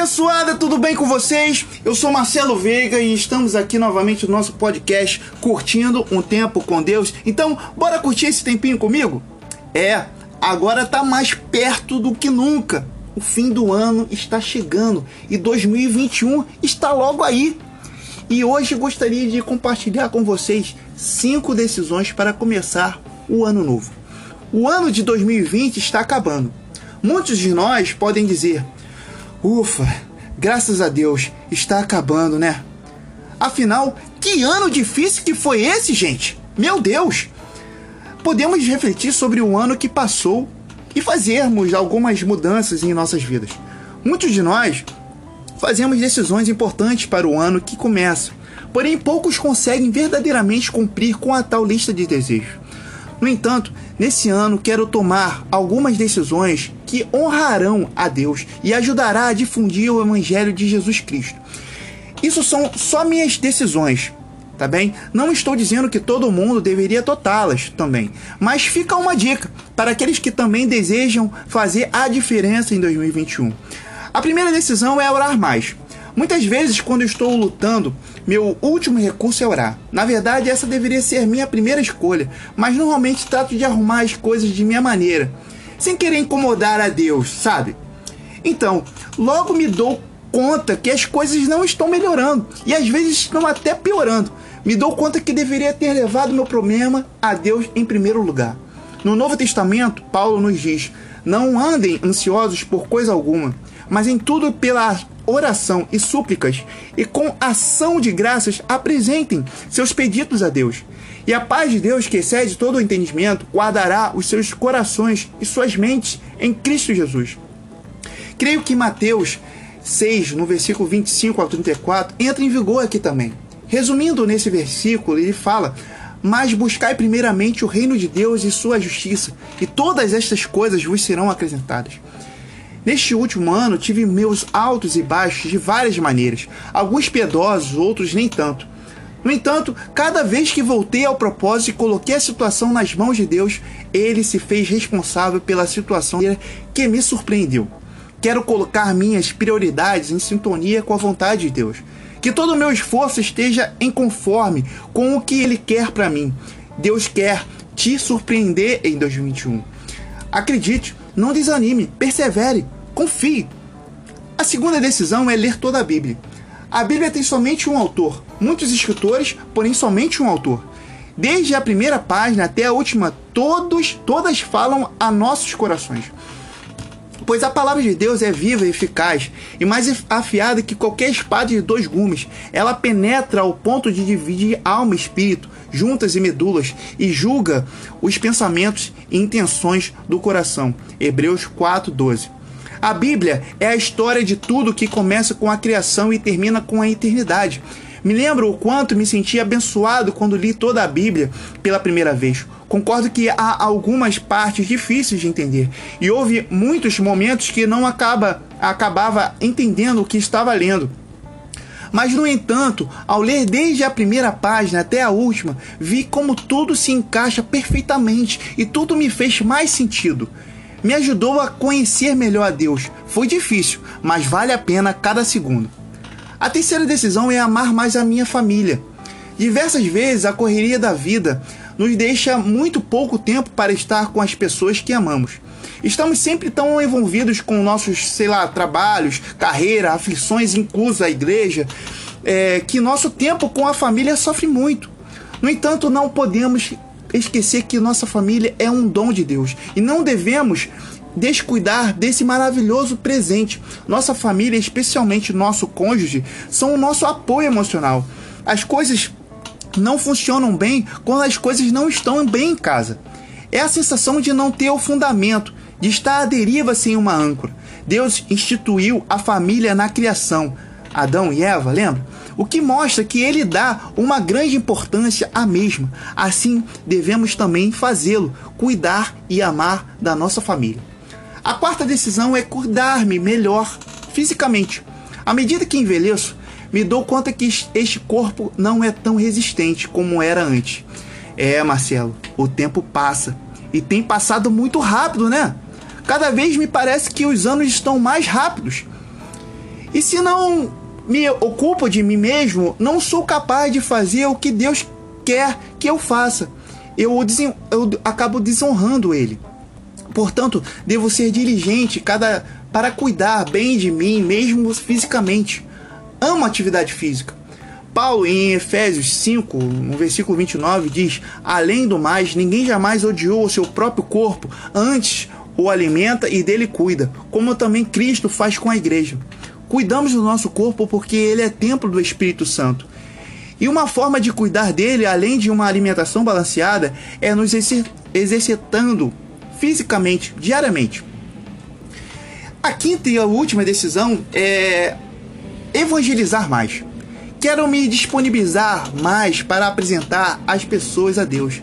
abençoada, tudo bem com vocês? Eu sou Marcelo Veiga e estamos aqui novamente no nosso podcast curtindo um tempo com Deus. Então, bora curtir esse tempinho comigo? É, agora tá mais perto do que nunca. O fim do ano está chegando e 2021 está logo aí. E hoje gostaria de compartilhar com vocês cinco decisões para começar o ano novo. O ano de 2020 está acabando. Muitos de nós podem dizer: Ufa, graças a Deus, está acabando, né? Afinal, que ano difícil que foi esse, gente? Meu Deus! Podemos refletir sobre o ano que passou e fazermos algumas mudanças em nossas vidas. Muitos de nós fazemos decisões importantes para o ano que começa, porém poucos conseguem verdadeiramente cumprir com a tal lista de desejos. No entanto, nesse ano quero tomar algumas decisões que honrarão a Deus e ajudará a difundir o evangelho de Jesus Cristo. Isso são só minhas decisões, tá bem? Não estou dizendo que todo mundo deveria totá-las também, mas fica uma dica para aqueles que também desejam fazer a diferença em 2021. A primeira decisão é orar mais. Muitas vezes, quando estou lutando, meu último recurso é orar. Na verdade, essa deveria ser minha primeira escolha, mas normalmente trato de arrumar as coisas de minha maneira, sem querer incomodar a Deus, sabe? Então, logo me dou conta que as coisas não estão melhorando e às vezes estão até piorando. Me dou conta que deveria ter levado meu problema a Deus em primeiro lugar. No Novo Testamento, Paulo nos diz: Não andem ansiosos por coisa alguma, mas em tudo pela oração e súplicas, e com ação de graças apresentem seus pedidos a Deus. E a paz de Deus, que excede todo o entendimento, guardará os seus corações e suas mentes em Cristo Jesus. Creio que Mateus 6, no versículo 25 ao 34, entra em vigor aqui também. Resumindo nesse versículo, ele fala: Mas buscai primeiramente o reino de Deus e sua justiça, e todas estas coisas vos serão acrescentadas. Neste último ano, tive meus altos e baixos de várias maneiras, alguns piedosos, outros nem tanto. No entanto, cada vez que voltei ao propósito e coloquei a situação nas mãos de Deus, ele se fez responsável pela situação que me surpreendeu. Quero colocar minhas prioridades em sintonia com a vontade de Deus. Que todo o meu esforço esteja em conforme com o que Ele quer para mim. Deus quer te surpreender em 2021. Acredite, não desanime, persevere, confie. A segunda decisão é ler toda a Bíblia. A Bíblia tem somente um autor, muitos escritores, porém somente um autor. Desde a primeira página até a última, todos, todas falam a nossos corações. Pois a palavra de Deus é viva e eficaz, e mais afiada que qualquer espada de dois gumes. Ela penetra ao ponto de dividir alma e espírito, juntas e medulas, e julga os pensamentos e intenções do coração. Hebreus 4:12. A Bíblia é a história de tudo que começa com a criação e termina com a eternidade. Me lembro o quanto me senti abençoado quando li toda a Bíblia pela primeira vez. Concordo que há algumas partes difíceis de entender e houve muitos momentos que não acaba, acabava entendendo o que estava lendo. Mas, no entanto, ao ler desde a primeira página até a última, vi como tudo se encaixa perfeitamente e tudo me fez mais sentido. Me ajudou a conhecer melhor a Deus. Foi difícil, mas vale a pena cada segundo. A terceira decisão é amar mais a minha família. Diversas vezes a correria da vida nos deixa muito pouco tempo para estar com as pessoas que amamos. Estamos sempre tão envolvidos com nossos, sei lá, trabalhos, carreira, aflições, inclusa a igreja, é, que nosso tempo com a família sofre muito. No entanto, não podemos esquecer que nossa família é um dom de Deus e não devemos descuidar desse maravilhoso presente. Nossa família, especialmente nosso cônjuge, são o nosso apoio emocional. As coisas não funcionam bem quando as coisas não estão bem em casa. É a sensação de não ter o fundamento, de estar à deriva sem uma âncora. Deus instituiu a família na criação. Adão e Eva, lembra? O que mostra que ele dá uma grande importância à mesma. Assim, devemos também fazê-lo, cuidar e amar da nossa família. A quarta decisão é cuidar-me melhor fisicamente. À medida que envelheço, me dou conta que este corpo não é tão resistente como era antes. É, Marcelo, o tempo passa e tem passado muito rápido, né? Cada vez me parece que os anos estão mais rápidos. E se não me ocupo de mim mesmo, não sou capaz de fazer o que Deus quer que eu faça. Eu, eu acabo desonrando Ele. Portanto, devo ser diligente cada para cuidar bem de mim, mesmo fisicamente. Amo atividade física. Paulo, em Efésios 5, no versículo 29, diz: Além do mais, ninguém jamais odiou o seu próprio corpo, antes o alimenta e dele cuida, como também Cristo faz com a igreja. Cuidamos do nosso corpo porque ele é templo do Espírito Santo. E uma forma de cuidar dele, além de uma alimentação balanceada, é nos exercitando fisicamente, diariamente. A quinta e a última decisão é evangelizar mais. Quero me disponibilizar mais para apresentar as pessoas a Deus.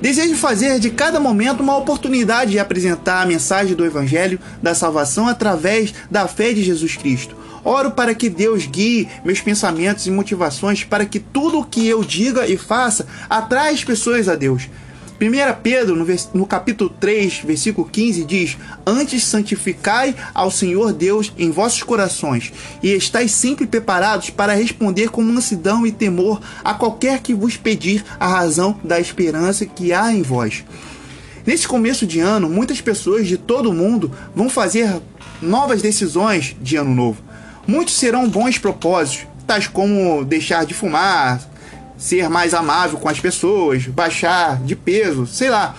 Desejo fazer de cada momento uma oportunidade de apresentar a mensagem do Evangelho da salvação através da fé de Jesus Cristo. Oro para que Deus guie meus pensamentos e motivações para que tudo o que eu diga e faça atraia as pessoas a Deus. 1 Pedro, no, no, capítulo 3, versículo 15, diz: Antes santificai ao Senhor Deus em vossos corações, e estáis sempre preparados para responder com mansidão e temor a qualquer que vos pedir a razão da esperança que há em vós. Nesse começo de ano, muitas pessoas de todo o mundo vão fazer novas decisões de ano novo. Muitos serão bons propósitos, tais como deixar de fumar, ser mais amável com as pessoas, baixar de peso, sei lá.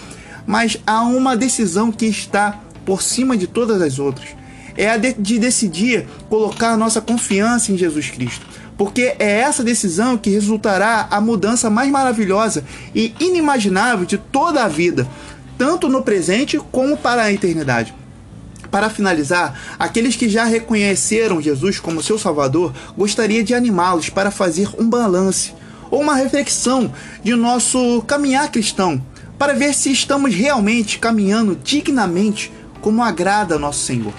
Mas há uma decisão que está por cima de todas as outras. É a de, de decidir colocar nossa confiança em Jesus Cristo. Porque é essa decisão que resultará a mudança mais maravilhosa e inimaginável de toda a vida, tanto no presente como para a eternidade. Para finalizar, aqueles que já reconheceram Jesus como seu Salvador, gostaria de animá-los para fazer um balance ou uma reflexão de nosso caminhar cristão, para ver se estamos realmente caminhando dignamente como agrada nosso Senhor.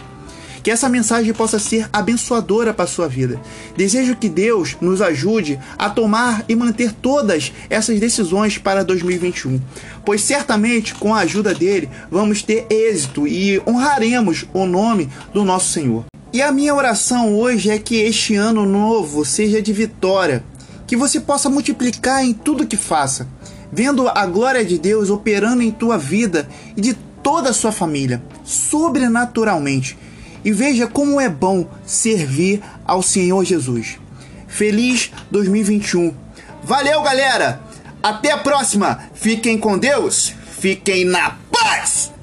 Que essa mensagem possa ser abençoadora para a sua vida. Desejo que Deus nos ajude a tomar e manter todas essas decisões para 2021, pois certamente com a ajuda dele vamos ter êxito e honraremos o nome do nosso Senhor. E a minha oração hoje é que este ano novo seja de vitória que você possa multiplicar em tudo que faça, vendo a glória de Deus operando em tua vida e de toda a sua família, sobrenaturalmente. E veja como é bom servir ao Senhor Jesus. Feliz 2021. Valeu, galera! Até a próxima! Fiquem com Deus, fiquem na paz!